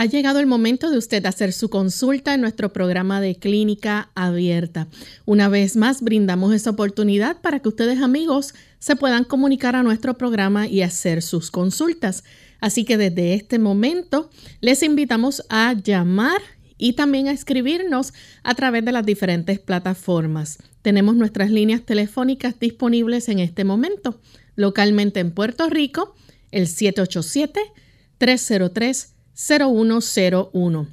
Ha llegado el momento de usted hacer su consulta en nuestro programa de clínica abierta. Una vez más, brindamos esa oportunidad para que ustedes amigos se puedan comunicar a nuestro programa y hacer sus consultas. Así que desde este momento les invitamos a llamar y también a escribirnos a través de las diferentes plataformas. Tenemos nuestras líneas telefónicas disponibles en este momento. Localmente en Puerto Rico, el 787 303 0101.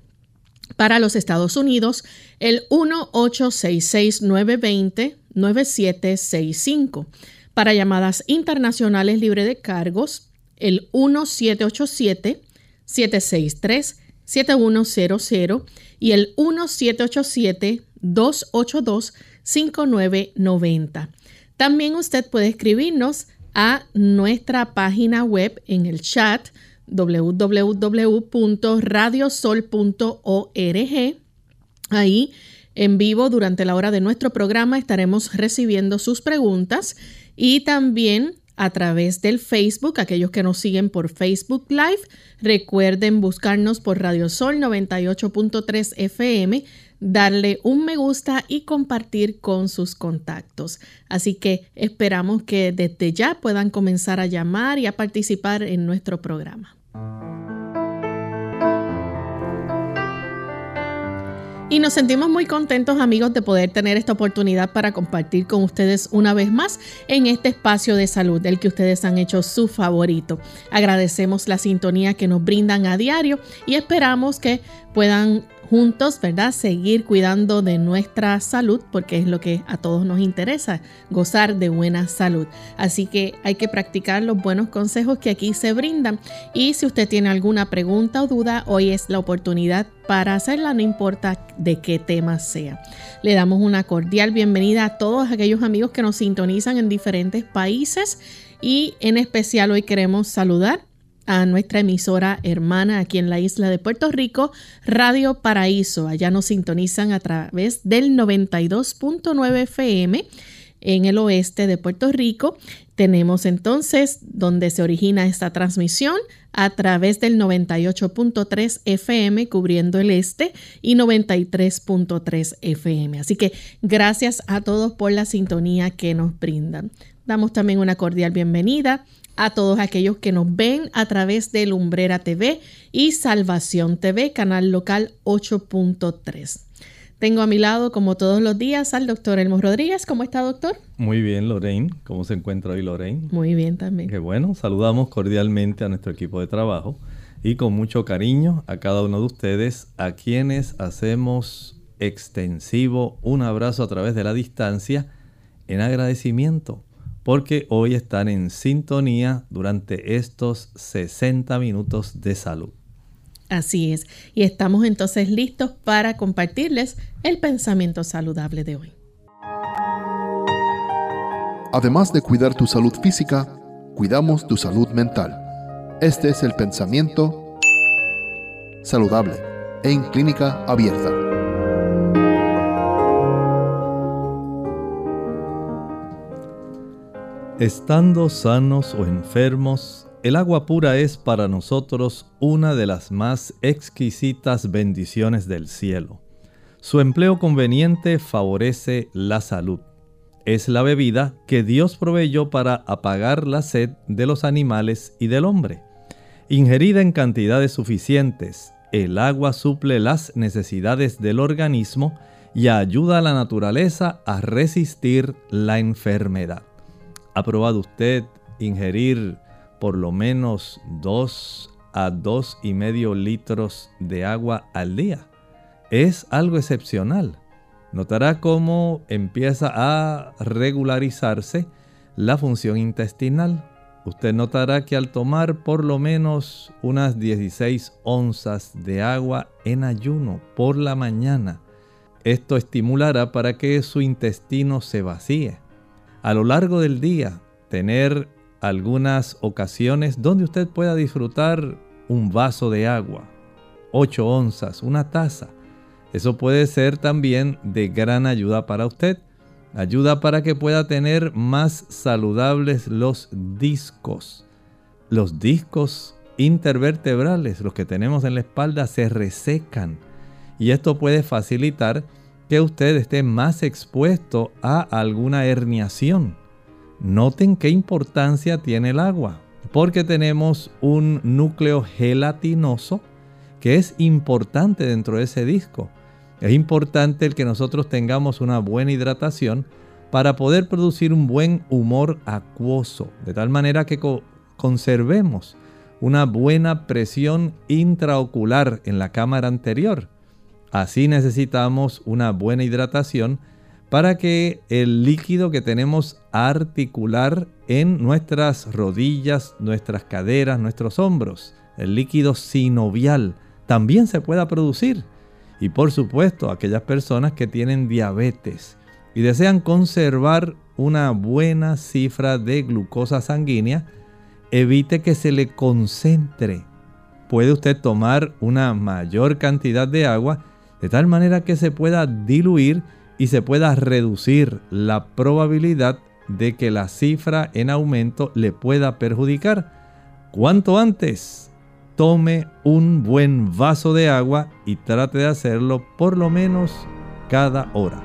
Para los Estados Unidos, el 1-866-920-9765. Para llamadas internacionales libre de cargos, el 1787-763-7100 y el 1787-282-5990. También usted puede escribirnos a nuestra página web en el chat www.radiosol.org. Ahí en vivo durante la hora de nuestro programa estaremos recibiendo sus preguntas y también a través del Facebook, aquellos que nos siguen por Facebook Live, recuerden buscarnos por Radio Sol 98.3 FM, darle un me gusta y compartir con sus contactos. Así que esperamos que desde ya puedan comenzar a llamar y a participar en nuestro programa. Y nos sentimos muy contentos amigos de poder tener esta oportunidad para compartir con ustedes una vez más en este espacio de salud del que ustedes han hecho su favorito. Agradecemos la sintonía que nos brindan a diario y esperamos que puedan juntos, ¿verdad? Seguir cuidando de nuestra salud porque es lo que a todos nos interesa, gozar de buena salud. Así que hay que practicar los buenos consejos que aquí se brindan y si usted tiene alguna pregunta o duda, hoy es la oportunidad para hacerla, no importa de qué tema sea. Le damos una cordial bienvenida a todos aquellos amigos que nos sintonizan en diferentes países y en especial hoy queremos saludar a nuestra emisora hermana aquí en la isla de Puerto Rico, Radio Paraíso. Allá nos sintonizan a través del 92.9 FM en el oeste de Puerto Rico. Tenemos entonces donde se origina esta transmisión a través del 98.3 FM cubriendo el este y 93.3 FM. Así que gracias a todos por la sintonía que nos brindan. Damos también una cordial bienvenida a todos aquellos que nos ven a través de Lumbrera TV y Salvación TV, canal local 8.3. Tengo a mi lado, como todos los días, al doctor Elmo Rodríguez. ¿Cómo está, doctor? Muy bien, Lorraine. ¿Cómo se encuentra hoy, Lorraine? Muy bien también. Qué bueno. Saludamos cordialmente a nuestro equipo de trabajo y con mucho cariño a cada uno de ustedes, a quienes hacemos extensivo un abrazo a través de la distancia en agradecimiento porque hoy están en sintonía durante estos 60 minutos de salud. Así es, y estamos entonces listos para compartirles el pensamiento saludable de hoy. Además de cuidar tu salud física, cuidamos tu salud mental. Este es el pensamiento saludable en clínica abierta. Estando sanos o enfermos, el agua pura es para nosotros una de las más exquisitas bendiciones del cielo. Su empleo conveniente favorece la salud. Es la bebida que Dios proveyó para apagar la sed de los animales y del hombre. Ingerida en cantidades suficientes, el agua suple las necesidades del organismo y ayuda a la naturaleza a resistir la enfermedad. ¿Ha probado usted ingerir por lo menos 2 a dos y medio litros de agua al día? Es algo excepcional. Notará cómo empieza a regularizarse la función intestinal. usted notará que al tomar por lo menos unas 16 onzas de agua en ayuno por la mañana, esto estimulará para que su intestino se vacíe. A lo largo del día, tener algunas ocasiones donde usted pueda disfrutar un vaso de agua, 8 onzas, una taza. Eso puede ser también de gran ayuda para usted. Ayuda para que pueda tener más saludables los discos. Los discos intervertebrales, los que tenemos en la espalda, se resecan. Y esto puede facilitar que usted esté más expuesto a alguna herniación. Noten qué importancia tiene el agua, porque tenemos un núcleo gelatinoso que es importante dentro de ese disco. Es importante el que nosotros tengamos una buena hidratación para poder producir un buen humor acuoso, de tal manera que conservemos una buena presión intraocular en la cámara anterior. Así necesitamos una buena hidratación para que el líquido que tenemos articular en nuestras rodillas, nuestras caderas, nuestros hombros, el líquido sinovial, también se pueda producir. Y por supuesto, aquellas personas que tienen diabetes y desean conservar una buena cifra de glucosa sanguínea, evite que se le concentre. Puede usted tomar una mayor cantidad de agua de tal manera que se pueda diluir y se pueda reducir la probabilidad de que la cifra en aumento le pueda perjudicar. Cuanto antes tome un buen vaso de agua y trate de hacerlo por lo menos cada hora.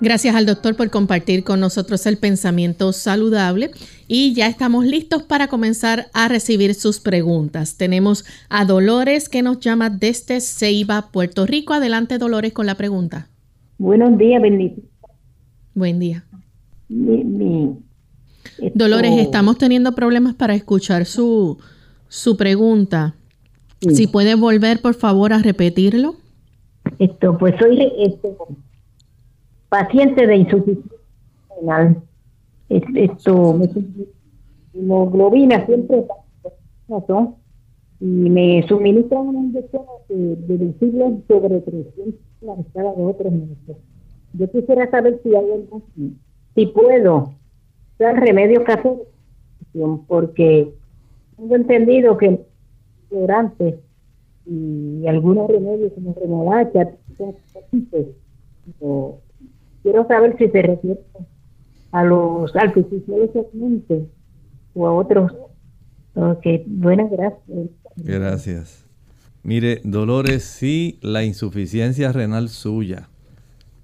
Gracias al doctor por compartir con nosotros el pensamiento saludable y ya estamos listos para comenzar a recibir sus preguntas. Tenemos a Dolores que nos llama desde Ceiba, Puerto Rico. Adelante Dolores con la pregunta. Buenos días, bendito. Buen día. Dolores, estamos teniendo problemas para escuchar su, su pregunta. Si puede volver, por favor, a repetirlo. Esto, pues soy este, paciente de insuficiencia renal. Esto, hemoglobina siempre y me suministran una inyección de, deducible sobre 300 cada dos o tres meses. Yo quisiera saber si hay algo, si puedo dar remedio casero, porque tengo entendido que durante y algunos remedios como remolacha, quiero saber si se refiere a los artificiales o a otros. Ok, buenas gracias. Gracias. Mire, Dolores, si la insuficiencia renal suya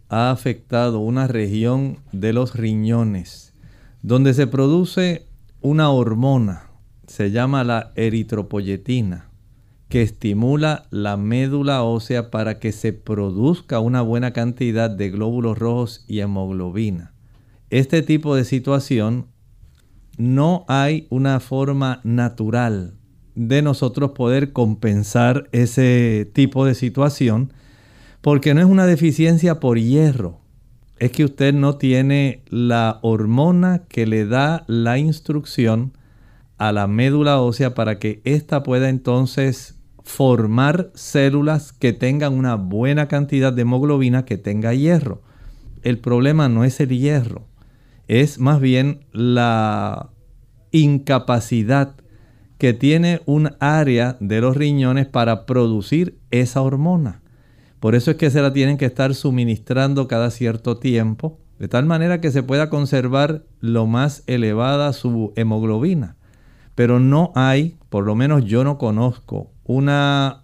ha afectado una región de los riñones donde se produce una hormona, se llama la eritropoyetina que estimula la médula ósea para que se produzca una buena cantidad de glóbulos rojos y hemoglobina. Este tipo de situación no hay una forma natural de nosotros poder compensar ese tipo de situación porque no es una deficiencia por hierro. Es que usted no tiene la hormona que le da la instrucción a la médula ósea para que ésta pueda entonces formar células que tengan una buena cantidad de hemoglobina que tenga hierro. El problema no es el hierro, es más bien la incapacidad que tiene un área de los riñones para producir esa hormona. Por eso es que se la tienen que estar suministrando cada cierto tiempo, de tal manera que se pueda conservar lo más elevada su hemoglobina. Pero no hay, por lo menos yo no conozco, una,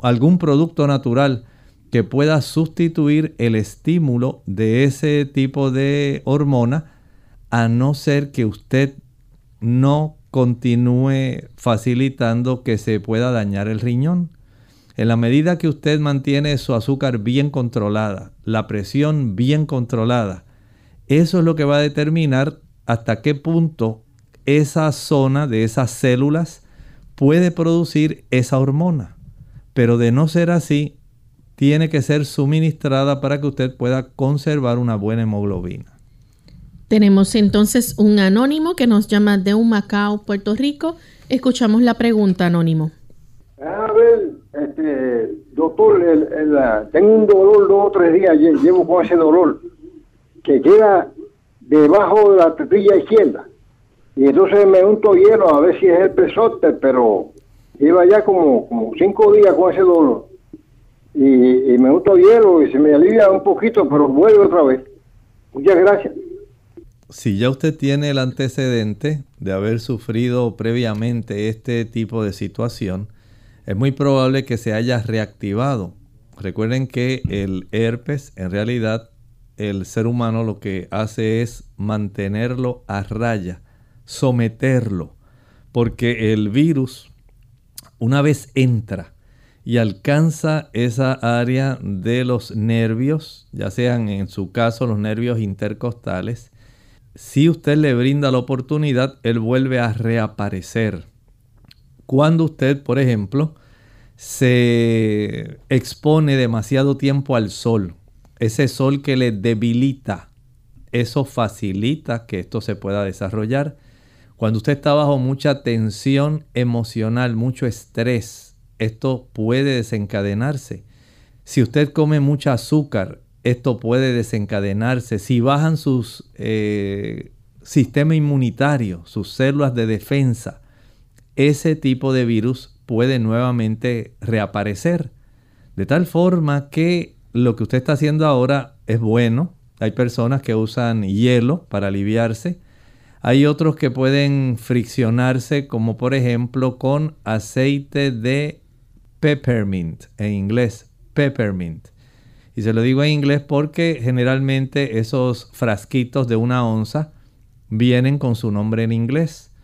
algún producto natural que pueda sustituir el estímulo de ese tipo de hormona, a no ser que usted no continúe facilitando que se pueda dañar el riñón. En la medida que usted mantiene su azúcar bien controlada, la presión bien controlada, eso es lo que va a determinar hasta qué punto esa zona de esas células puede producir esa hormona. Pero de no ser así, tiene que ser suministrada para que usted pueda conservar una buena hemoglobina. Tenemos entonces un anónimo que nos llama de un Macao, Puerto Rico. Escuchamos la pregunta, anónimo. A ver, este, doctor, tengo un dolor dos o tres días, llevo con ese dolor, que queda debajo de la tetilla izquierda. Y entonces me unto hielo a ver si es el pesote, pero lleva ya como, como cinco días con ese dolor. Y, y me unto hielo y se me alivia un poquito, pero vuelve otra vez. Muchas gracias. Si ya usted tiene el antecedente de haber sufrido previamente este tipo de situación, es muy probable que se haya reactivado. Recuerden que el herpes, en realidad, el ser humano lo que hace es mantenerlo a raya, someterlo, porque el virus, una vez entra y alcanza esa área de los nervios, ya sean en su caso los nervios intercostales, si usted le brinda la oportunidad, él vuelve a reaparecer. Cuando usted, por ejemplo, se expone demasiado tiempo al sol, ese sol que le debilita, eso facilita que esto se pueda desarrollar. Cuando usted está bajo mucha tensión emocional, mucho estrés, esto puede desencadenarse. Si usted come mucho azúcar, esto puede desencadenarse. Si bajan sus eh, sistema inmunitario, sus células de defensa, ese tipo de virus puede nuevamente reaparecer. De tal forma que lo que usted está haciendo ahora es bueno. Hay personas que usan hielo para aliviarse. Hay otros que pueden friccionarse, como por ejemplo con aceite de peppermint, en inglés, peppermint. Y se lo digo en inglés porque generalmente esos frasquitos de una onza vienen con su nombre en inglés.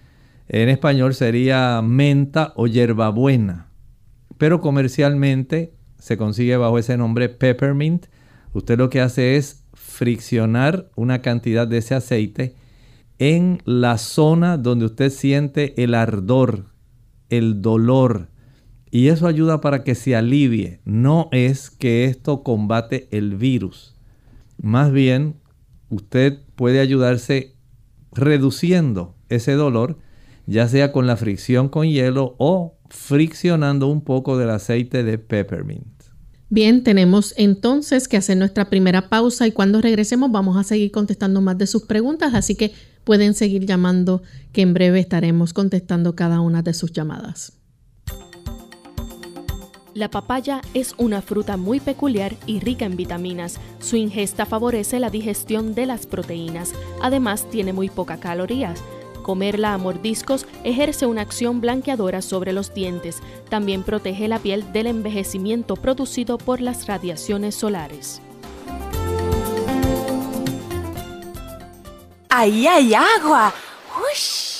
En español sería menta o hierbabuena. Pero comercialmente se consigue bajo ese nombre peppermint. Usted lo que hace es friccionar una cantidad de ese aceite en la zona donde usted siente el ardor, el dolor, y eso ayuda para que se alivie. No es que esto combate el virus. Más bien, usted puede ayudarse reduciendo ese dolor, ya sea con la fricción con hielo o friccionando un poco del aceite de peppermint. Bien, tenemos entonces que hacer nuestra primera pausa y cuando regresemos vamos a seguir contestando más de sus preguntas, así que pueden seguir llamando que en breve estaremos contestando cada una de sus llamadas. La papaya es una fruta muy peculiar y rica en vitaminas. Su ingesta favorece la digestión de las proteínas. Además, tiene muy pocas calorías. Comerla a mordiscos ejerce una acción blanqueadora sobre los dientes. También protege la piel del envejecimiento producido por las radiaciones solares. ¡Ahí hay agua! ¡Ush!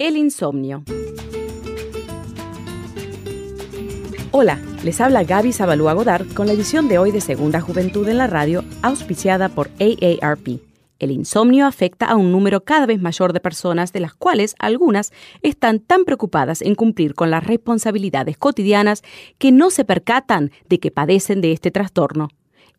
El insomnio. Hola, les habla Gaby Zabalúa Godard con la edición de hoy de Segunda Juventud en la Radio, auspiciada por AARP. El insomnio afecta a un número cada vez mayor de personas, de las cuales algunas están tan preocupadas en cumplir con las responsabilidades cotidianas que no se percatan de que padecen de este trastorno.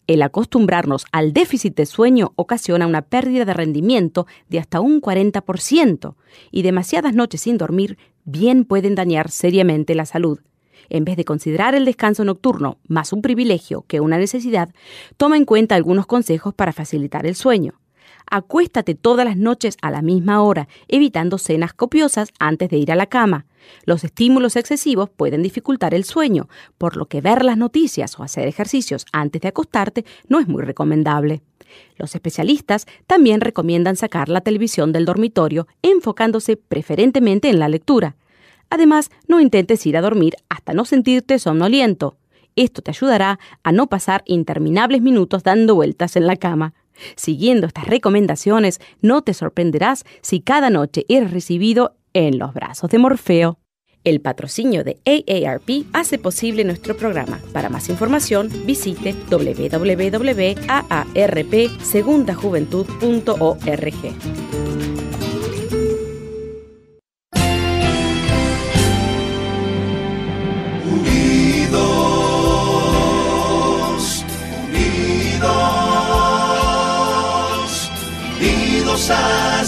El acostumbrarnos al déficit de sueño ocasiona una pérdida de rendimiento de hasta un 40% y demasiadas noches sin dormir bien pueden dañar seriamente la salud. En vez de considerar el descanso nocturno más un privilegio que una necesidad, toma en cuenta algunos consejos para facilitar el sueño. Acuéstate todas las noches a la misma hora, evitando cenas copiosas antes de ir a la cama. Los estímulos excesivos pueden dificultar el sueño, por lo que ver las noticias o hacer ejercicios antes de acostarte no es muy recomendable. Los especialistas también recomiendan sacar la televisión del dormitorio enfocándose preferentemente en la lectura. Además, no intentes ir a dormir hasta no sentirte somnoliento. Esto te ayudará a no pasar interminables minutos dando vueltas en la cama. Siguiendo estas recomendaciones, no te sorprenderás si cada noche eres recibido en los brazos de Morfeo. El patrocinio de AARP hace posible nuestro programa. Para más información, visite www.aarpsegundajuventud.org.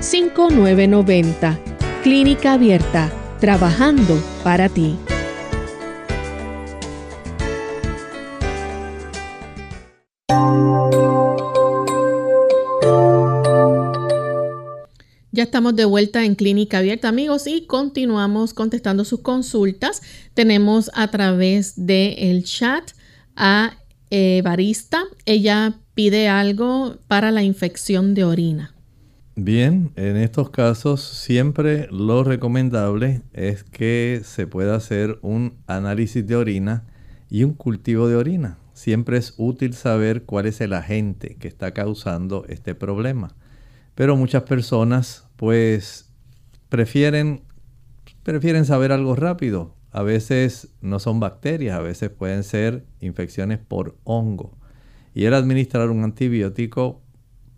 787-282-5990. Clínica Abierta, trabajando para ti. Ya estamos de vuelta en Clínica Abierta, amigos, y continuamos contestando sus consultas. Tenemos a través del chat a Evarista. Ella pide algo para la infección de orina. Bien, en estos casos siempre lo recomendable es que se pueda hacer un análisis de orina y un cultivo de orina. Siempre es útil saber cuál es el agente que está causando este problema. Pero muchas personas pues prefieren, prefieren saber algo rápido. A veces no son bacterias, a veces pueden ser infecciones por hongo. Y el administrar un antibiótico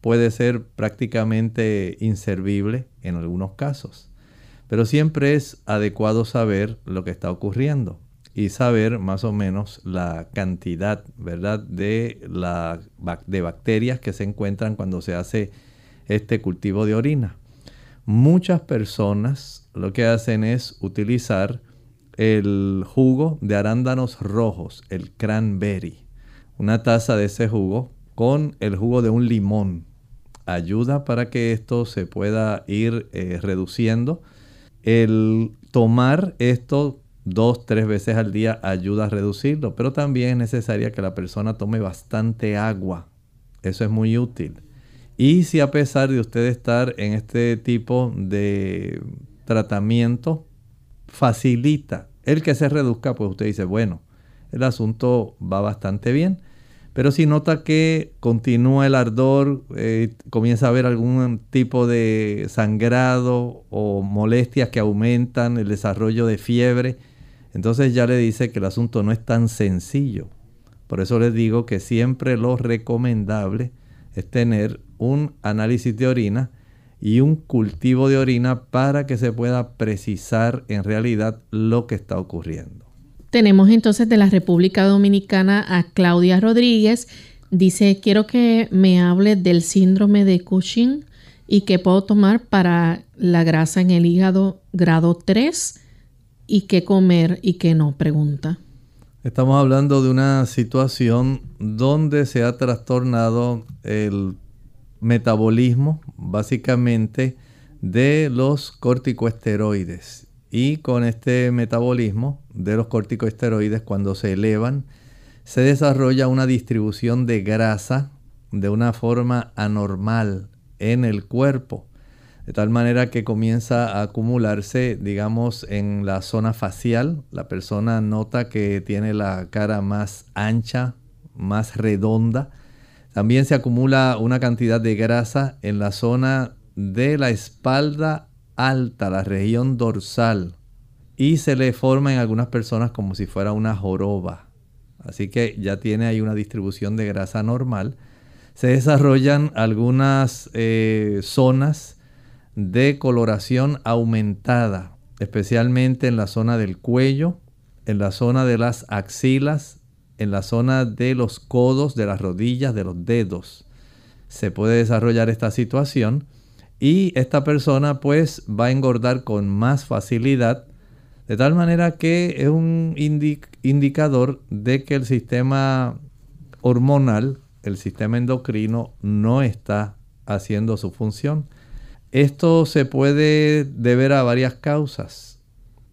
puede ser prácticamente inservible en algunos casos. Pero siempre es adecuado saber lo que está ocurriendo y saber más o menos la cantidad, ¿verdad?, de, la, de bacterias que se encuentran cuando se hace este cultivo de orina. Muchas personas lo que hacen es utilizar el jugo de arándanos rojos, el cranberry. Una taza de ese jugo con el jugo de un limón ayuda para que esto se pueda ir eh, reduciendo. El tomar esto dos, tres veces al día ayuda a reducirlo, pero también es necesaria que la persona tome bastante agua. Eso es muy útil. Y si a pesar de usted estar en este tipo de tratamiento, facilita el que se reduzca, pues usted dice, bueno, el asunto va bastante bien. Pero si nota que continúa el ardor, eh, comienza a haber algún tipo de sangrado o molestias que aumentan el desarrollo de fiebre, entonces ya le dice que el asunto no es tan sencillo. Por eso les digo que siempre lo recomendable es tener un análisis de orina y un cultivo de orina para que se pueda precisar en realidad lo que está ocurriendo. Tenemos entonces de la República Dominicana a Claudia Rodríguez. Dice, quiero que me hable del síndrome de Cushing y qué puedo tomar para la grasa en el hígado grado 3 y qué comer y qué no, pregunta. Estamos hablando de una situación donde se ha trastornado el metabolismo, básicamente de los corticoesteroides. Y con este metabolismo de los corticoesteroides, cuando se elevan, se desarrolla una distribución de grasa de una forma anormal en el cuerpo. De tal manera que comienza a acumularse, digamos, en la zona facial. La persona nota que tiene la cara más ancha, más redonda. También se acumula una cantidad de grasa en la zona de la espalda alta, la región dorsal. Y se le forma en algunas personas como si fuera una joroba. Así que ya tiene ahí una distribución de grasa normal. Se desarrollan algunas eh, zonas de coloración aumentada, especialmente en la zona del cuello, en la zona de las axilas, en la zona de los codos, de las rodillas, de los dedos. Se puede desarrollar esta situación y esta persona pues va a engordar con más facilidad, de tal manera que es un indicador de que el sistema hormonal, el sistema endocrino no está haciendo su función. Esto se puede deber a varias causas.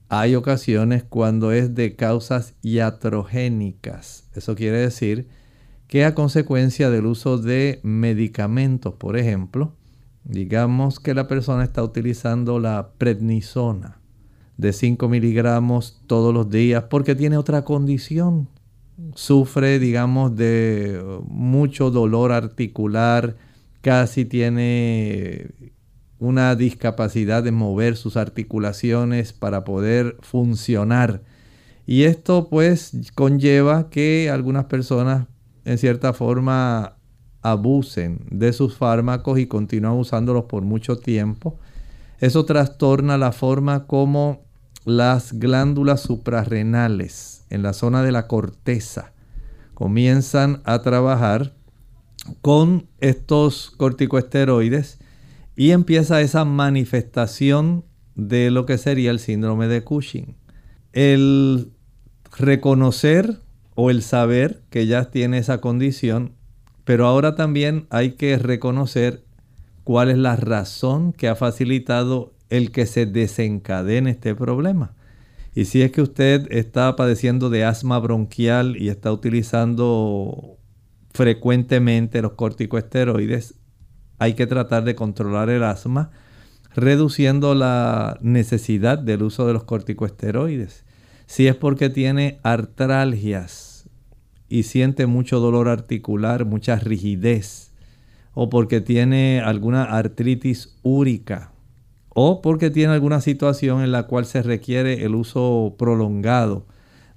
Hay ocasiones cuando es de causas iatrogénicas. Eso quiere decir que a consecuencia del uso de medicamentos, por ejemplo, digamos que la persona está utilizando la prednisona de 5 miligramos todos los días porque tiene otra condición. Sufre, digamos, de mucho dolor articular, casi tiene una discapacidad de mover sus articulaciones para poder funcionar. Y esto pues conlleva que algunas personas en cierta forma abusen de sus fármacos y continúan usándolos por mucho tiempo. Eso trastorna la forma como las glándulas suprarrenales en la zona de la corteza comienzan a trabajar con estos corticoesteroides y empieza esa manifestación de lo que sería el síndrome de Cushing. El reconocer o el saber que ya tiene esa condición, pero ahora también hay que reconocer cuál es la razón que ha facilitado el que se desencadene este problema. Y si es que usted está padeciendo de asma bronquial y está utilizando frecuentemente los corticoesteroides, hay que tratar de controlar el asma reduciendo la necesidad del uso de los corticoesteroides. Si es porque tiene artralgias y siente mucho dolor articular, mucha rigidez, o porque tiene alguna artritis úrica, o porque tiene alguna situación en la cual se requiere el uso prolongado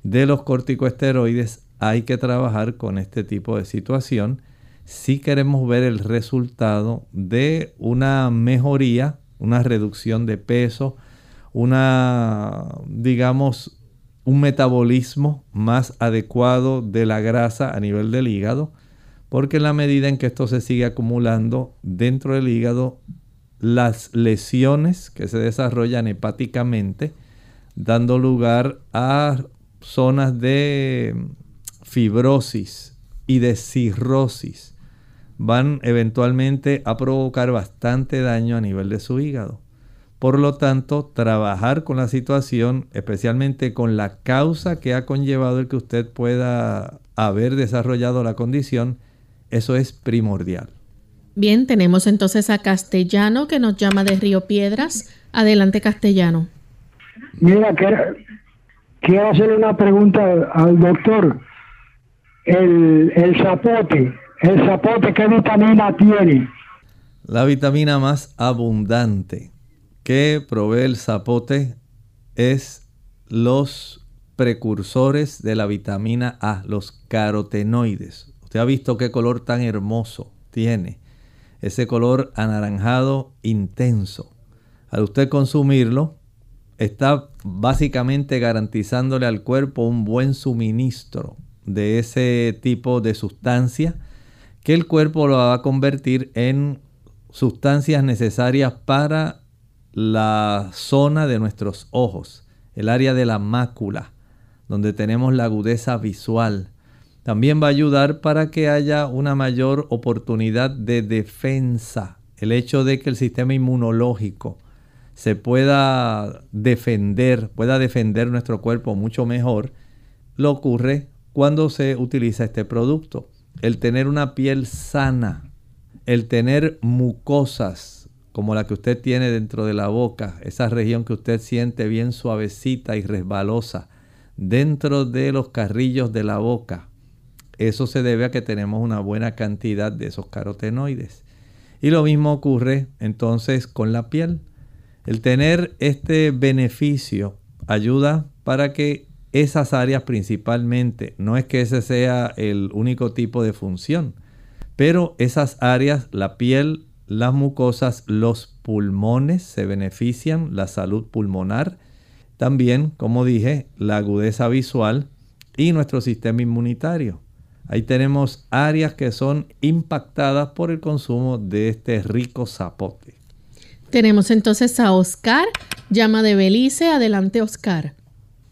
de los corticoesteroides, hay que trabajar con este tipo de situación. Si queremos ver el resultado de una mejoría, una reducción de peso, una, digamos, un metabolismo más adecuado de la grasa a nivel del hígado, porque en la medida en que esto se sigue acumulando dentro del hígado, las lesiones que se desarrollan hepáticamente, dando lugar a zonas de fibrosis y de cirrosis, van eventualmente a provocar bastante daño a nivel de su hígado. Por lo tanto, trabajar con la situación, especialmente con la causa que ha conllevado el que usted pueda haber desarrollado la condición, eso es primordial. Bien, tenemos entonces a Castellano que nos llama de Río Piedras. Adelante, Castellano. Mira, quiero, hacerle una pregunta al doctor. El, el zapote, ¿El zapote qué vitamina tiene? La vitamina más abundante que provee el zapote es los precursores de la vitamina A, los carotenoides. Usted ha visto qué color tan hermoso tiene. Ese color anaranjado intenso. Al usted consumirlo, está básicamente garantizándole al cuerpo un buen suministro de ese tipo de sustancia que el cuerpo lo va a convertir en sustancias necesarias para la zona de nuestros ojos, el área de la mácula, donde tenemos la agudeza visual. También va a ayudar para que haya una mayor oportunidad de defensa el hecho de que el sistema inmunológico se pueda defender, pueda defender nuestro cuerpo mucho mejor, lo ocurre cuando se utiliza este producto. El tener una piel sana, el tener mucosas como la que usted tiene dentro de la boca, esa región que usted siente bien suavecita y resbalosa, dentro de los carrillos de la boca, eso se debe a que tenemos una buena cantidad de esos carotenoides. Y lo mismo ocurre entonces con la piel. El tener este beneficio ayuda para que esas áreas principalmente, no es que ese sea el único tipo de función, pero esas áreas, la piel, las mucosas, los pulmones se benefician, la salud pulmonar, también, como dije, la agudeza visual y nuestro sistema inmunitario. Ahí tenemos áreas que son impactadas por el consumo de este rico zapote. Tenemos entonces a Oscar, llama de Belice. Adelante, Oscar.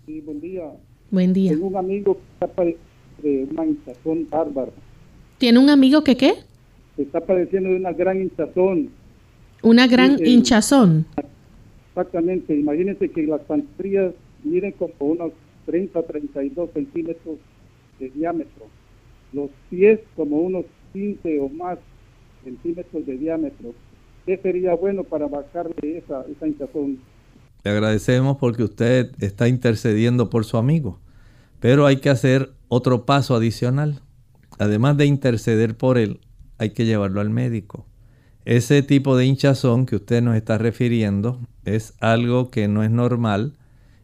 Sí, buen día. Buen día. Tengo un amigo que está una hinchazón bárbara. ¿Tiene un amigo que qué? Está padeciendo de una gran hinchazón. ¿Una gran eh, hinchazón? Exactamente. Imagínense que las pantorrillas miden como unos 30 32 centímetros de diámetro. Los pies como unos 15 o más centímetros de diámetro. ¿Qué sería bueno para bajarle esa, esa hinchazón? Le agradecemos porque usted está intercediendo por su amigo, pero hay que hacer otro paso adicional. Además de interceder por él, hay que llevarlo al médico. Ese tipo de hinchazón que usted nos está refiriendo es algo que no es normal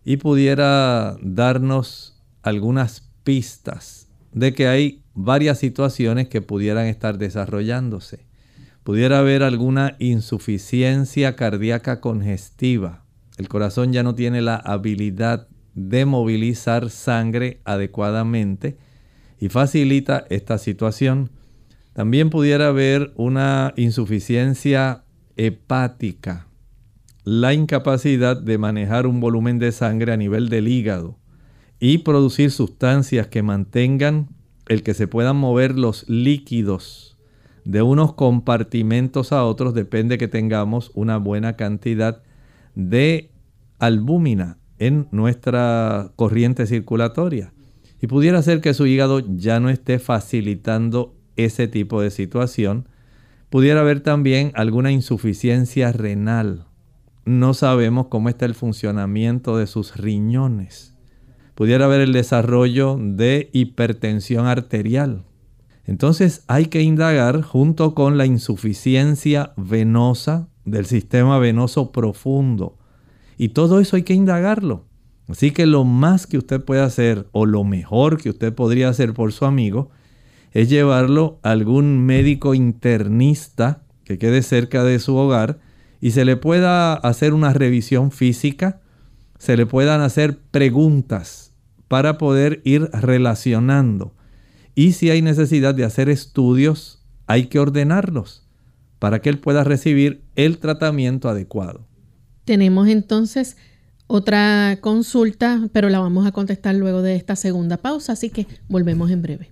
y pudiera darnos algunas pistas de que hay varias situaciones que pudieran estar desarrollándose. Pudiera haber alguna insuficiencia cardíaca congestiva. El corazón ya no tiene la habilidad de movilizar sangre adecuadamente y facilita esta situación. También pudiera haber una insuficiencia hepática, la incapacidad de manejar un volumen de sangre a nivel del hígado y producir sustancias que mantengan el que se puedan mover los líquidos de unos compartimentos a otros depende que tengamos una buena cantidad de albúmina en nuestra corriente circulatoria. Y pudiera ser que su hígado ya no esté facilitando ese tipo de situación. Pudiera haber también alguna insuficiencia renal. No sabemos cómo está el funcionamiento de sus riñones. Pudiera haber el desarrollo de hipertensión arterial. Entonces hay que indagar junto con la insuficiencia venosa del sistema venoso profundo. Y todo eso hay que indagarlo. Así que lo más que usted puede hacer o lo mejor que usted podría hacer por su amigo es llevarlo a algún médico internista que quede cerca de su hogar y se le pueda hacer una revisión física, se le puedan hacer preguntas para poder ir relacionando. Y si hay necesidad de hacer estudios, hay que ordenarlos para que él pueda recibir el tratamiento adecuado. Tenemos entonces otra consulta, pero la vamos a contestar luego de esta segunda pausa, así que volvemos en breve.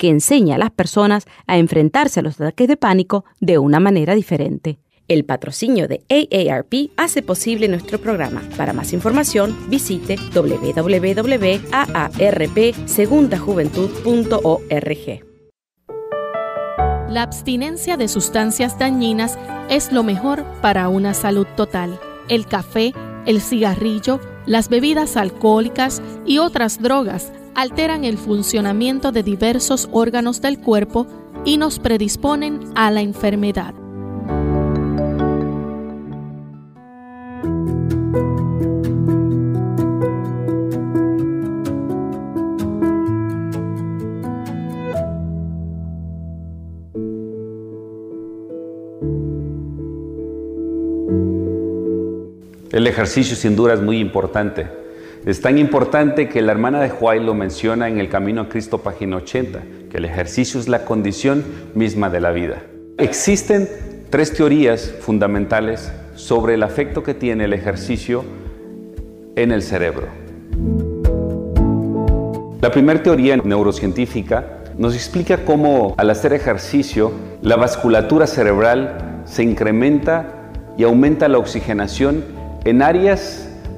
que enseña a las personas a enfrentarse a los ataques de pánico de una manera diferente. El patrocinio de AARP hace posible nuestro programa. Para más información, visite www.aarpsegundajuventud.org. La abstinencia de sustancias dañinas es lo mejor para una salud total. El café, el cigarrillo, las bebidas alcohólicas y otras drogas alteran el funcionamiento de diversos órganos del cuerpo y nos predisponen a la enfermedad. El ejercicio sin duda es muy importante. Es tan importante que la hermana de Huay lo menciona en el Camino a Cristo, página 80, que el ejercicio es la condición misma de la vida. Existen tres teorías fundamentales sobre el afecto que tiene el ejercicio en el cerebro. La primera teoría neurocientífica nos explica cómo al hacer ejercicio la vasculatura cerebral se incrementa y aumenta la oxigenación en áreas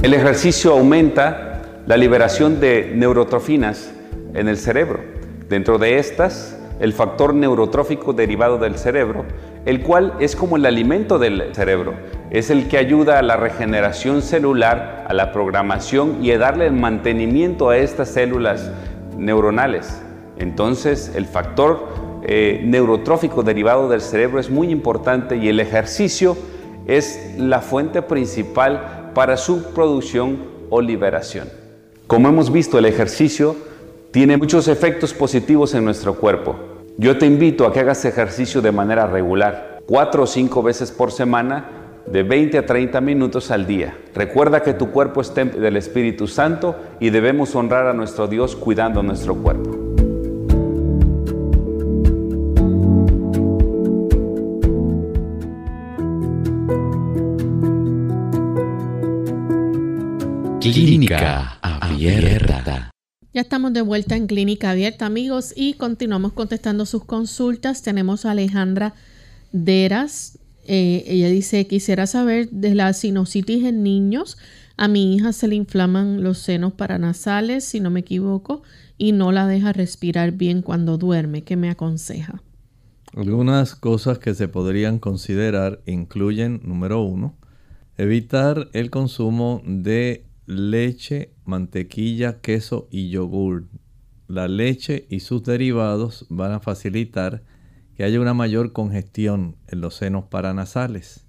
El ejercicio aumenta la liberación de neurotrofinas en el cerebro. Dentro de estas, el factor neurotrófico derivado del cerebro, el cual es como el alimento del cerebro, es el que ayuda a la regeneración celular, a la programación y a darle el mantenimiento a estas células neuronales. Entonces, el factor eh, neurotrófico derivado del cerebro es muy importante y el ejercicio es la fuente principal para su producción o liberación. Como hemos visto, el ejercicio tiene muchos efectos positivos en nuestro cuerpo. Yo te invito a que hagas ejercicio de manera regular, cuatro o cinco veces por semana, de 20 a 30 minutos al día. Recuerda que tu cuerpo es templo del Espíritu Santo y debemos honrar a nuestro Dios cuidando nuestro cuerpo. Clínica Abierta. Ya estamos de vuelta en Clínica Abierta, amigos, y continuamos contestando sus consultas. Tenemos a Alejandra Deras. Eh, ella dice, quisiera saber de la sinusitis en niños. A mi hija se le inflaman los senos paranasales, si no me equivoco, y no la deja respirar bien cuando duerme. ¿Qué me aconseja? Algunas cosas que se podrían considerar incluyen, número uno, evitar el consumo de leche, mantequilla, queso y yogur. La leche y sus derivados van a facilitar que haya una mayor congestión en los senos paranasales.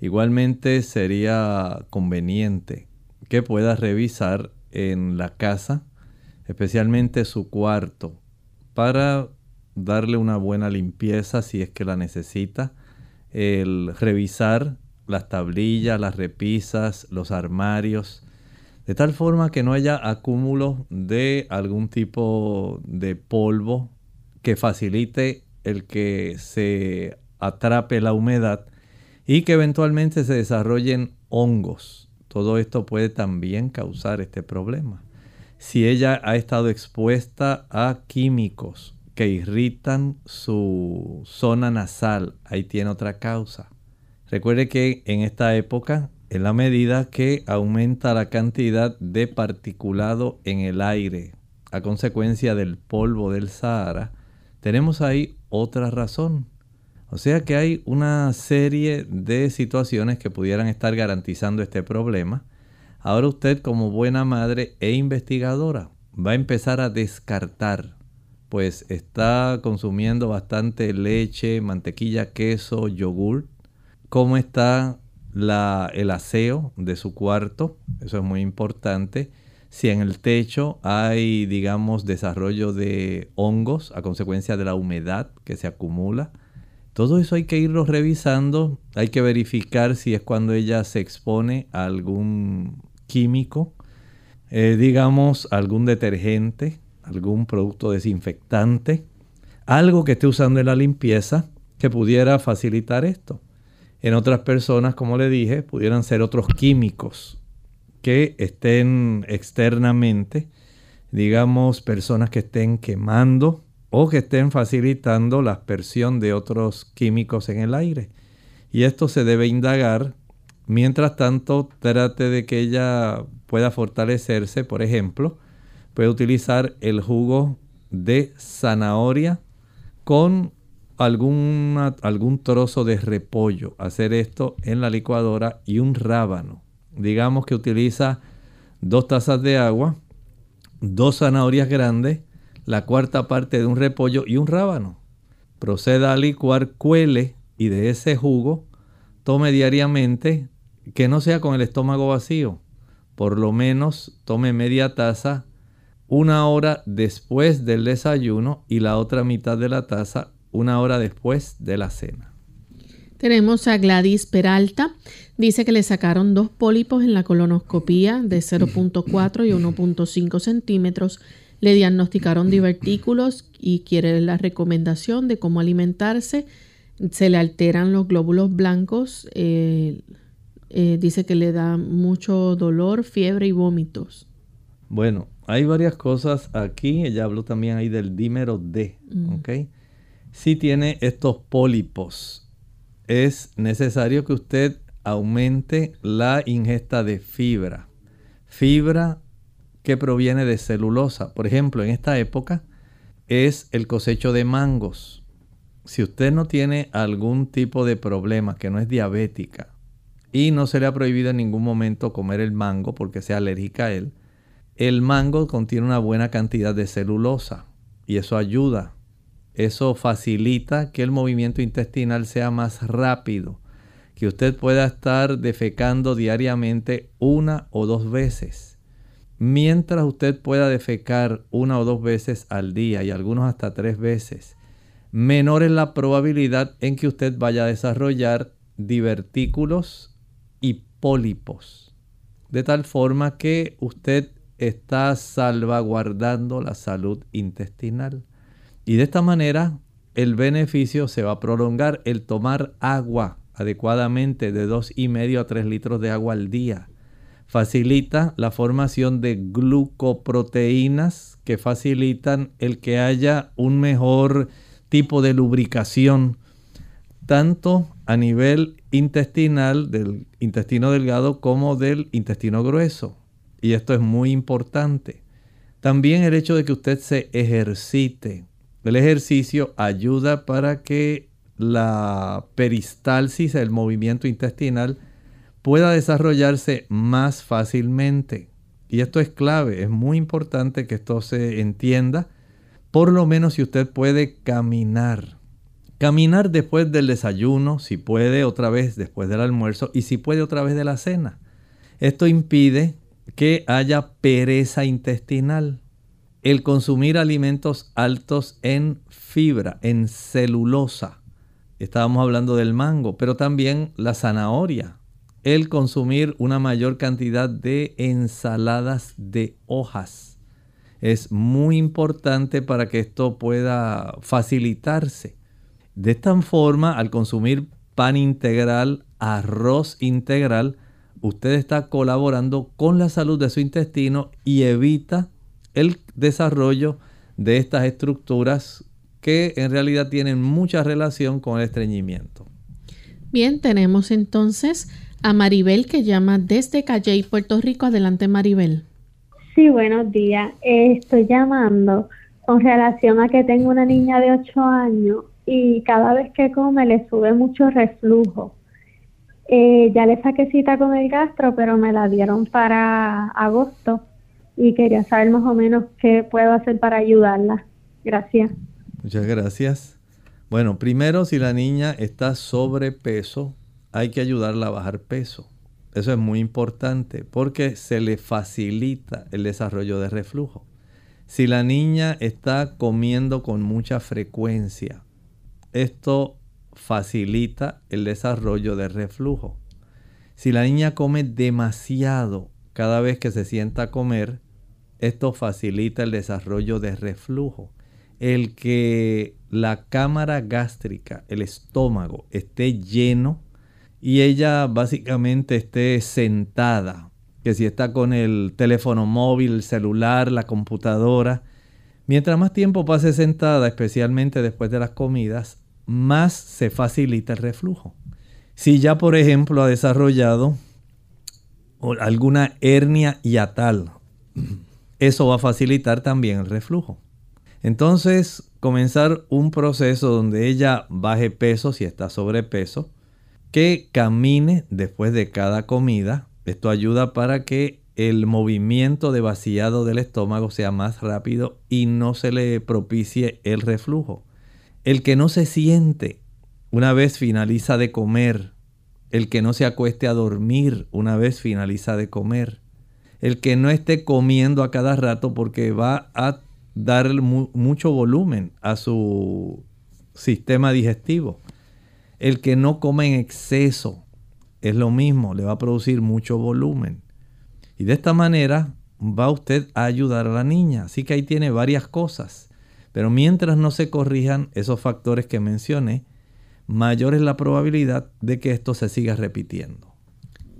Igualmente sería conveniente que pueda revisar en la casa, especialmente su cuarto, para darle una buena limpieza si es que la necesita. El revisar las tablillas, las repisas, los armarios, de tal forma que no haya acúmulo de algún tipo de polvo que facilite el que se atrape la humedad y que eventualmente se desarrollen hongos. Todo esto puede también causar este problema. Si ella ha estado expuesta a químicos que irritan su zona nasal, ahí tiene otra causa. Recuerde que en esta época en la medida que aumenta la cantidad de particulado en el aire a consecuencia del polvo del Sahara, tenemos ahí otra razón. O sea que hay una serie de situaciones que pudieran estar garantizando este problema. Ahora usted como buena madre e investigadora va a empezar a descartar, pues está consumiendo bastante leche, mantequilla, queso, yogur. ¿Cómo está el aseo de su cuarto, eso es muy importante. Si en el techo hay, digamos, desarrollo de hongos a consecuencia de la humedad que se acumula, Todo eso hay que irlo revisando, hay que verificar si es cuando ella se expone a algún químico, eh, digamos algún detergente, algún producto desinfectante, algo que esté usando en la limpieza que pudiera facilitar esto. En otras personas, como le dije, pudieran ser otros químicos que estén externamente, digamos, personas que estén quemando o que estén facilitando la aspersión de otros químicos en el aire. Y esto se debe indagar. Mientras tanto, trate de que ella pueda fortalecerse, por ejemplo, puede utilizar el jugo de zanahoria con algún trozo de repollo. Hacer esto en la licuadora y un rábano. Digamos que utiliza dos tazas de agua, dos zanahorias grandes, la cuarta parte de un repollo y un rábano. Proceda a licuar, cuele y de ese jugo tome diariamente, que no sea con el estómago vacío. Por lo menos tome media taza una hora después del desayuno y la otra mitad de la taza una hora después de la cena. Tenemos a Gladys Peralta. Dice que le sacaron dos pólipos en la colonoscopía de 0.4 y 1.5 centímetros. Le diagnosticaron divertículos y quiere la recomendación de cómo alimentarse. Se le alteran los glóbulos blancos. Eh, eh, dice que le da mucho dolor, fiebre y vómitos. Bueno, hay varias cosas aquí. Ella habló también ahí del dímero D. ¿ok? Si tiene estos pólipos, es necesario que usted aumente la ingesta de fibra. Fibra que proviene de celulosa. Por ejemplo, en esta época es el cosecho de mangos. Si usted no tiene algún tipo de problema, que no es diabética, y no se le ha prohibido en ningún momento comer el mango porque sea alérgica a él, el mango contiene una buena cantidad de celulosa y eso ayuda eso facilita que el movimiento intestinal sea más rápido, que usted pueda estar defecando diariamente una o dos veces. Mientras usted pueda defecar una o dos veces al día y algunos hasta tres veces, menor es la probabilidad en que usted vaya a desarrollar divertículos y pólipos. De tal forma que usted está salvaguardando la salud intestinal. Y de esta manera el beneficio se va a prolongar el tomar agua adecuadamente de y medio a 3 litros de agua al día. Facilita la formación de glucoproteínas que facilitan el que haya un mejor tipo de lubricación, tanto a nivel intestinal, del intestino delgado, como del intestino grueso. Y esto es muy importante. También el hecho de que usted se ejercite, el ejercicio ayuda para que la peristalsis, el movimiento intestinal, pueda desarrollarse más fácilmente. Y esto es clave, es muy importante que esto se entienda, por lo menos si usted puede caminar. Caminar después del desayuno, si puede otra vez después del almuerzo y si puede otra vez de la cena. Esto impide que haya pereza intestinal el consumir alimentos altos en fibra, en celulosa. Estábamos hablando del mango, pero también la zanahoria. El consumir una mayor cantidad de ensaladas de hojas. Es muy importante para que esto pueda facilitarse. De esta forma, al consumir pan integral, arroz integral, usted está colaborando con la salud de su intestino y evita el desarrollo de estas estructuras que en realidad tienen mucha relación con el estreñimiento. Bien, tenemos entonces a Maribel que llama desde Calley, Puerto Rico. Adelante, Maribel. Sí, buenos días. estoy llamando con relación a que tengo una niña de 8 años y cada vez que come le sube mucho reflujo. Eh, ya le saqué cita con el gastro, pero me la dieron para agosto y quería saber más o menos qué puedo hacer para ayudarla. Gracias. Muchas gracias. Bueno, primero, si la niña está sobrepeso, hay que ayudarla a bajar peso. Eso es muy importante porque se le facilita el desarrollo de reflujo. Si la niña está comiendo con mucha frecuencia, esto facilita el desarrollo de reflujo. Si la niña come demasiado cada vez que se sienta a comer, esto facilita el desarrollo de reflujo. El que la cámara gástrica, el estómago, esté lleno y ella básicamente esté sentada, que si está con el teléfono móvil, el celular, la computadora, mientras más tiempo pase sentada, especialmente después de las comidas, más se facilita el reflujo. Si ya, por ejemplo, ha desarrollado alguna hernia hiatal, eso va a facilitar también el reflujo. Entonces, comenzar un proceso donde ella baje peso si está sobrepeso, que camine después de cada comida. Esto ayuda para que el movimiento de vaciado del estómago sea más rápido y no se le propicie el reflujo. El que no se siente una vez finaliza de comer, el que no se acueste a dormir una vez finaliza de comer, el que no esté comiendo a cada rato porque va a dar mucho volumen a su sistema digestivo. El que no come en exceso es lo mismo, le va a producir mucho volumen. Y de esta manera va usted a ayudar a la niña. Así que ahí tiene varias cosas. Pero mientras no se corrijan esos factores que mencioné, mayor es la probabilidad de que esto se siga repitiendo.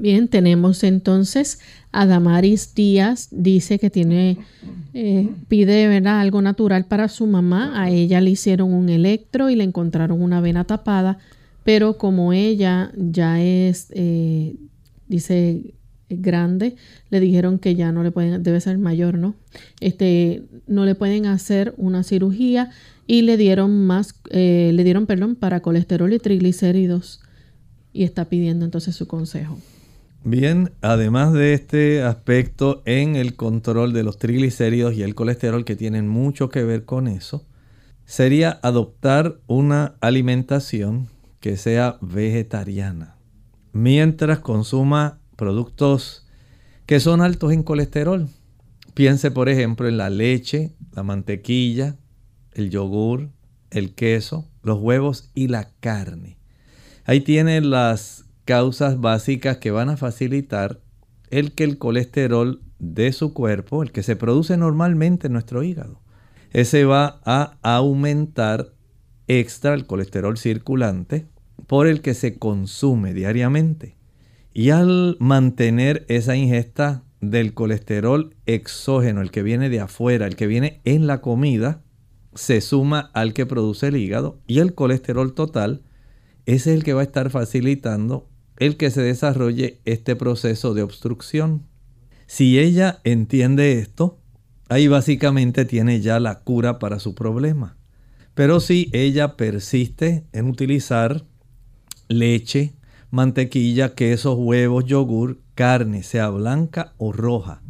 Bien, tenemos entonces a Damaris Díaz, dice que tiene, eh, pide ¿verdad? algo natural para su mamá. A ella le hicieron un electro y le encontraron una vena tapada, pero como ella ya es, eh, dice, grande, le dijeron que ya no le pueden, debe ser mayor, ¿no? Este, no le pueden hacer una cirugía y le dieron más, eh, le dieron, perdón, para colesterol y triglicéridos y está pidiendo entonces su consejo. Bien, además de este aspecto en el control de los triglicéridos y el colesterol que tienen mucho que ver con eso, sería adoptar una alimentación que sea vegetariana, mientras consuma productos que son altos en colesterol. Piense, por ejemplo, en la leche, la mantequilla, el yogur, el queso, los huevos y la carne. Ahí tiene las causas básicas que van a facilitar el que el colesterol de su cuerpo, el que se produce normalmente en nuestro hígado, ese va a aumentar extra el colesterol circulante por el que se consume diariamente. Y al mantener esa ingesta del colesterol exógeno, el que viene de afuera, el que viene en la comida, se suma al que produce el hígado y el colesterol total, es el que va a estar facilitando el que se desarrolle este proceso de obstrucción. Si ella entiende esto, ahí básicamente tiene ya la cura para su problema. Pero si ella persiste en utilizar leche, mantequilla, quesos, huevos, yogur, carne, sea blanca o roja.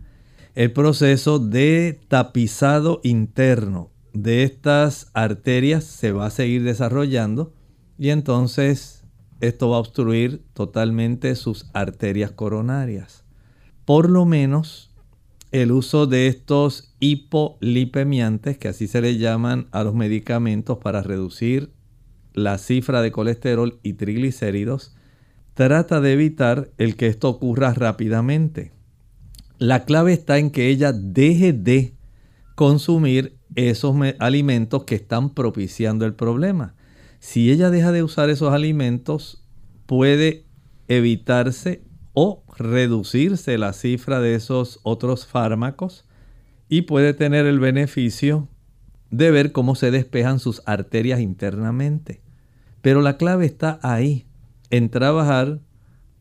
El proceso de tapizado interno de estas arterias se va a seguir desarrollando y entonces esto va a obstruir totalmente sus arterias coronarias. Por lo menos el uso de estos hipolipemiantes, que así se le llaman a los medicamentos para reducir la cifra de colesterol y triglicéridos, trata de evitar el que esto ocurra rápidamente. La clave está en que ella deje de consumir esos alimentos que están propiciando el problema. Si ella deja de usar esos alimentos, puede evitarse o reducirse la cifra de esos otros fármacos y puede tener el beneficio de ver cómo se despejan sus arterias internamente. Pero la clave está ahí en trabajar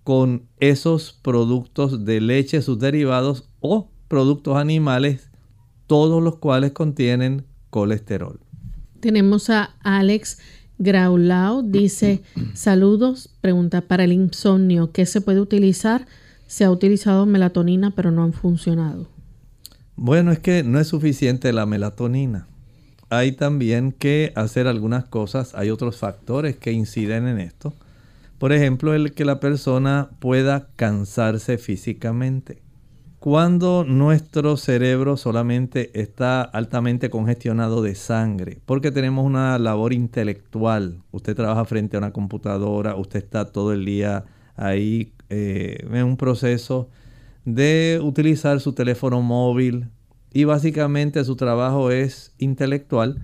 con esos productos de leche, sus derivados o productos animales, todos los cuales contienen colesterol. Tenemos a Alex Graulao, dice, saludos, pregunta para el insomnio, ¿qué se puede utilizar? Se ha utilizado melatonina, pero no han funcionado. Bueno, es que no es suficiente la melatonina. Hay también que hacer algunas cosas, hay otros factores que inciden en esto. Por ejemplo, el que la persona pueda cansarse físicamente. Cuando nuestro cerebro solamente está altamente congestionado de sangre, porque tenemos una labor intelectual. Usted trabaja frente a una computadora, usted está todo el día ahí eh, en un proceso de utilizar su teléfono móvil y básicamente su trabajo es intelectual,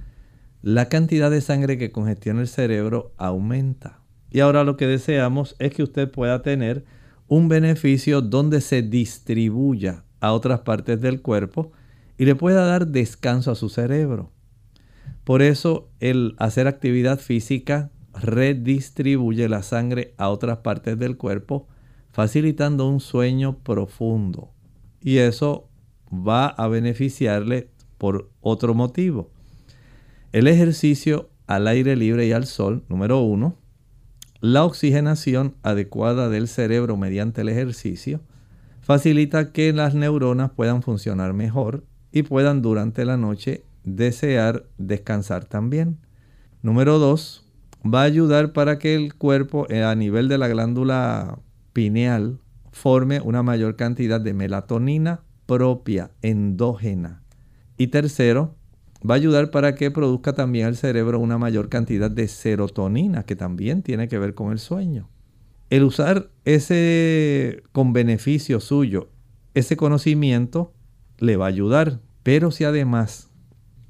la cantidad de sangre que congestiona el cerebro aumenta. Y ahora lo que deseamos es que usted pueda tener un beneficio donde se distribuya a otras partes del cuerpo y le pueda dar descanso a su cerebro. Por eso el hacer actividad física redistribuye la sangre a otras partes del cuerpo, facilitando un sueño profundo. Y eso va a beneficiarle por otro motivo. El ejercicio al aire libre y al sol, número uno, la oxigenación adecuada del cerebro mediante el ejercicio facilita que las neuronas puedan funcionar mejor y puedan durante la noche desear descansar también. Número 2. Va a ayudar para que el cuerpo eh, a nivel de la glándula pineal forme una mayor cantidad de melatonina propia, endógena. Y tercero, va a ayudar para que produzca también el cerebro una mayor cantidad de serotonina, que también tiene que ver con el sueño. El usar ese con beneficio suyo, ese conocimiento, le va a ayudar. Pero si además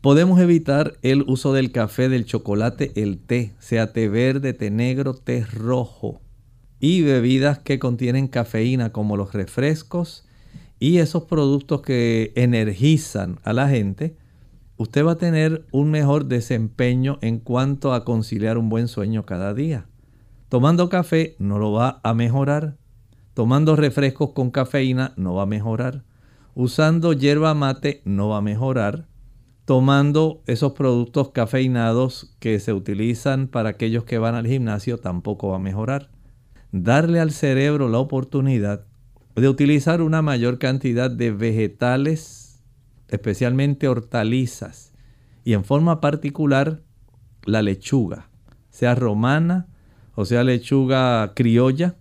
podemos evitar el uso del café, del chocolate, el té, sea té verde, té negro, té rojo, y bebidas que contienen cafeína como los refrescos y esos productos que energizan a la gente, usted va a tener un mejor desempeño en cuanto a conciliar un buen sueño cada día. Tomando café no lo va a mejorar. Tomando refrescos con cafeína no va a mejorar. Usando hierba mate no va a mejorar. Tomando esos productos cafeinados que se utilizan para aquellos que van al gimnasio tampoco va a mejorar. Darle al cerebro la oportunidad de utilizar una mayor cantidad de vegetales especialmente hortalizas y en forma particular la lechuga, sea romana o sea lechuga criolla,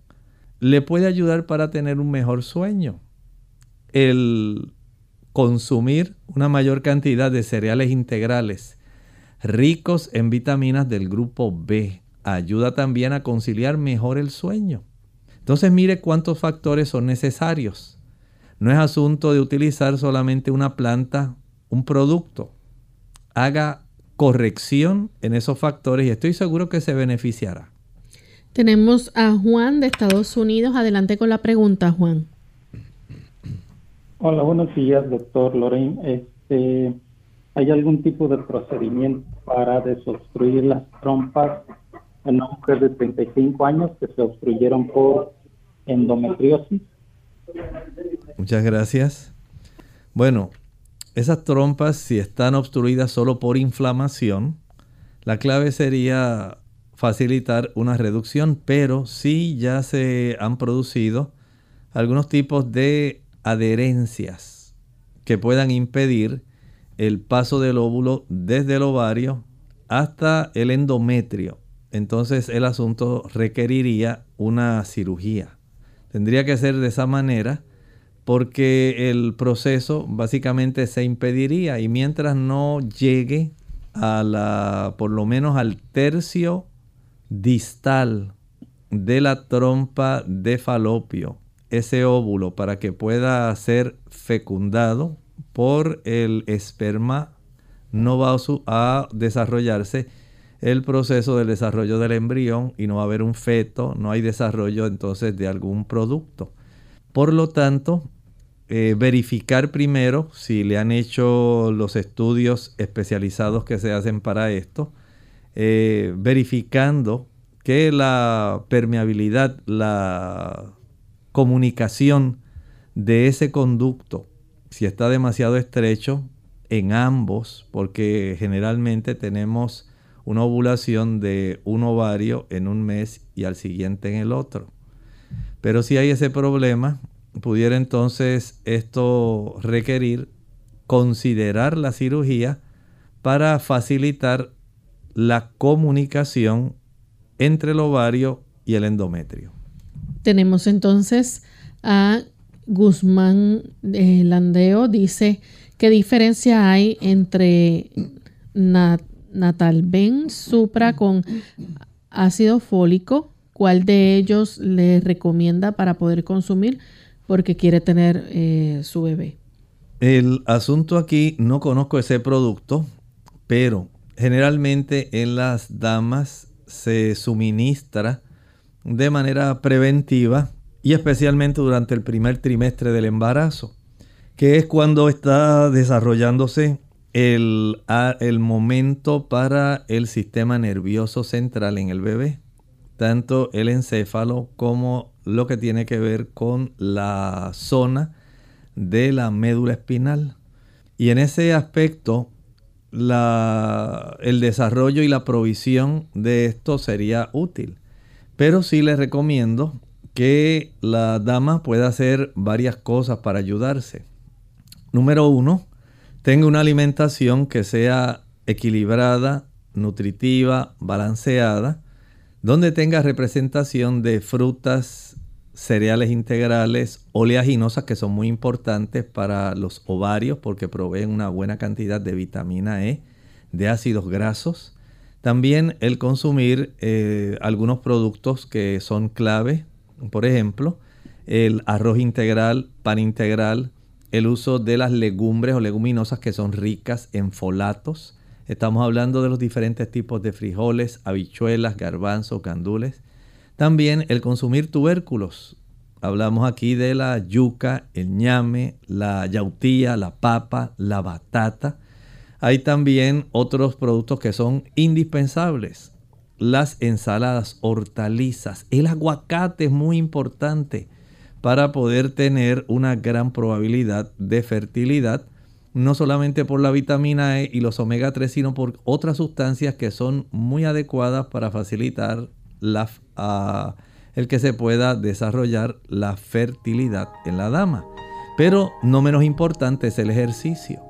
le puede ayudar para tener un mejor sueño. El consumir una mayor cantidad de cereales integrales ricos en vitaminas del grupo B ayuda también a conciliar mejor el sueño. Entonces mire cuántos factores son necesarios no es asunto de utilizar solamente una planta, un producto. Haga corrección en esos factores y estoy seguro que se beneficiará. Tenemos a Juan de Estados Unidos. Adelante con la pregunta, Juan. Hola, buenos días, doctor Lorraine. Este, ¿Hay algún tipo de procedimiento para desobstruir las trompas en una mujer de 35 años que se obstruyeron por endometriosis? Muchas gracias. Bueno, esas trompas, si están obstruidas solo por inflamación, la clave sería facilitar una reducción, pero si ya se han producido algunos tipos de adherencias que puedan impedir el paso del óvulo desde el ovario hasta el endometrio. Entonces el asunto requeriría una cirugía. Tendría que ser de esa manera porque el proceso básicamente se impediría y mientras no llegue a la por lo menos al tercio distal de la trompa de falopio, ese óvulo para que pueda ser fecundado por el esperma no va a desarrollarse el proceso del desarrollo del embrión y no va a haber un feto, no hay desarrollo entonces de algún producto. Por lo tanto, eh, verificar primero si le han hecho los estudios especializados que se hacen para esto, eh, verificando que la permeabilidad, la comunicación de ese conducto, si está demasiado estrecho en ambos, porque generalmente tenemos una ovulación de un ovario en un mes y al siguiente en el otro. Pero si hay ese problema, pudiera entonces esto requerir considerar la cirugía para facilitar la comunicación entre el ovario y el endometrio. Tenemos entonces a Guzmán eh, Landeo dice, ¿qué diferencia hay entre Natalben Supra con ácido fólico? ¿Cuál de ellos le recomienda para poder consumir porque quiere tener eh, su bebé? El asunto aquí, no conozco ese producto, pero generalmente en las damas se suministra de manera preventiva y especialmente durante el primer trimestre del embarazo, que es cuando está desarrollándose el, el momento para el sistema nervioso central en el bebé, tanto el encéfalo como lo que tiene que ver con la zona de la médula espinal. Y en ese aspecto, el desarrollo y la provisión de esto sería útil. Pero sí les recomiendo que la dama pueda hacer varias cosas para ayudarse. Número uno, tenga una alimentación que sea equilibrada, nutritiva, balanceada, donde tenga representación de frutas, cereales integrales, oleaginosas que son muy importantes para los ovarios porque proveen una buena cantidad de vitamina E, de ácidos grasos. También el consumir eh, algunos productos que son clave por ejemplo, el arroz integral, pan integral, el uso de las legumbres o leguminosas que son ricas en folatos. Estamos hablando de los diferentes tipos de frijoles, habichuelas, garbanzos, gandules. También el consumir tubérculos. Hablamos aquí de la yuca, el ñame, la yautía, la papa, la batata. Hay también otros productos que son indispensables las ensaladas, hortalizas. El aguacate es muy importante para poder tener una gran probabilidad de fertilidad, no solamente por la vitamina E y los omega 3, sino por otras sustancias que son muy adecuadas para facilitar el que se pueda desarrollar la fertilidad en la dama. Pero no menos importante es el ejercicio.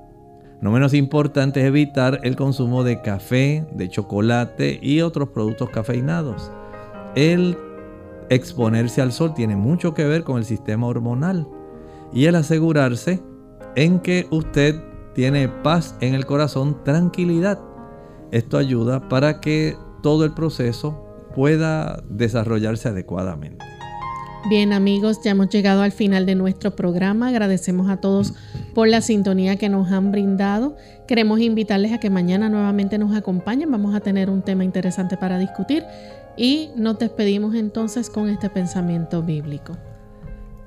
No menos importante es evitar el consumo de café, de chocolate y otros productos cafeinados. El exponerse al sol tiene mucho que ver con el sistema hormonal y el asegurarse en que usted tiene paz en el corazón, tranquilidad. Esto ayuda para que todo el proceso pueda desarrollarse adecuadamente. Bien amigos, ya hemos llegado al final de nuestro programa. Agradecemos a todos por la sintonía que nos han brindado. Queremos invitarles a que mañana nuevamente nos acompañen. Vamos a tener un tema interesante para discutir y nos despedimos entonces con este pensamiento bíblico.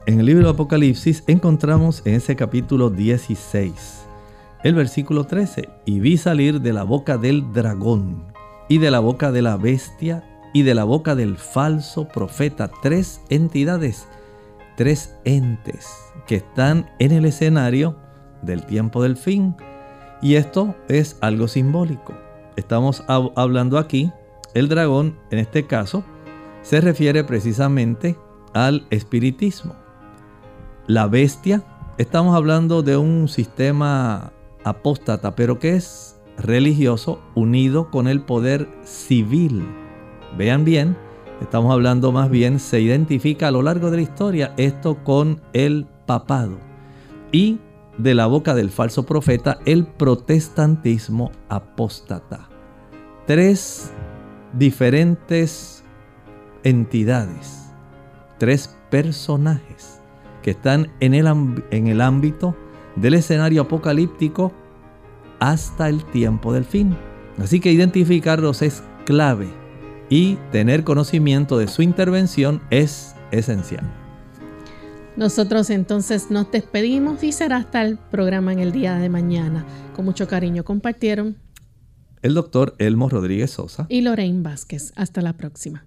En el libro de Apocalipsis encontramos en ese capítulo 16 el versículo 13, y vi salir de la boca del dragón y de la boca de la bestia y de la boca del falso profeta tres entidades, tres entes que están en el escenario del tiempo del fin. Y esto es algo simbólico. Estamos hablando aquí, el dragón en este caso se refiere precisamente al espiritismo. La bestia, estamos hablando de un sistema apóstata, pero que es religioso unido con el poder civil Vean bien, estamos hablando más bien, se identifica a lo largo de la historia esto con el papado. Y de la boca del falso profeta, el protestantismo apóstata. Tres diferentes entidades, tres personajes que están en el, en el ámbito del escenario apocalíptico hasta el tiempo del fin. Así que identificarlos es clave y tener conocimiento de su intervención es esencial. Nosotros entonces nos despedimos y será hasta el programa en el día de mañana. Con mucho cariño compartieron el doctor Elmo Rodríguez Sosa y Lorraine Vázquez. Hasta la próxima.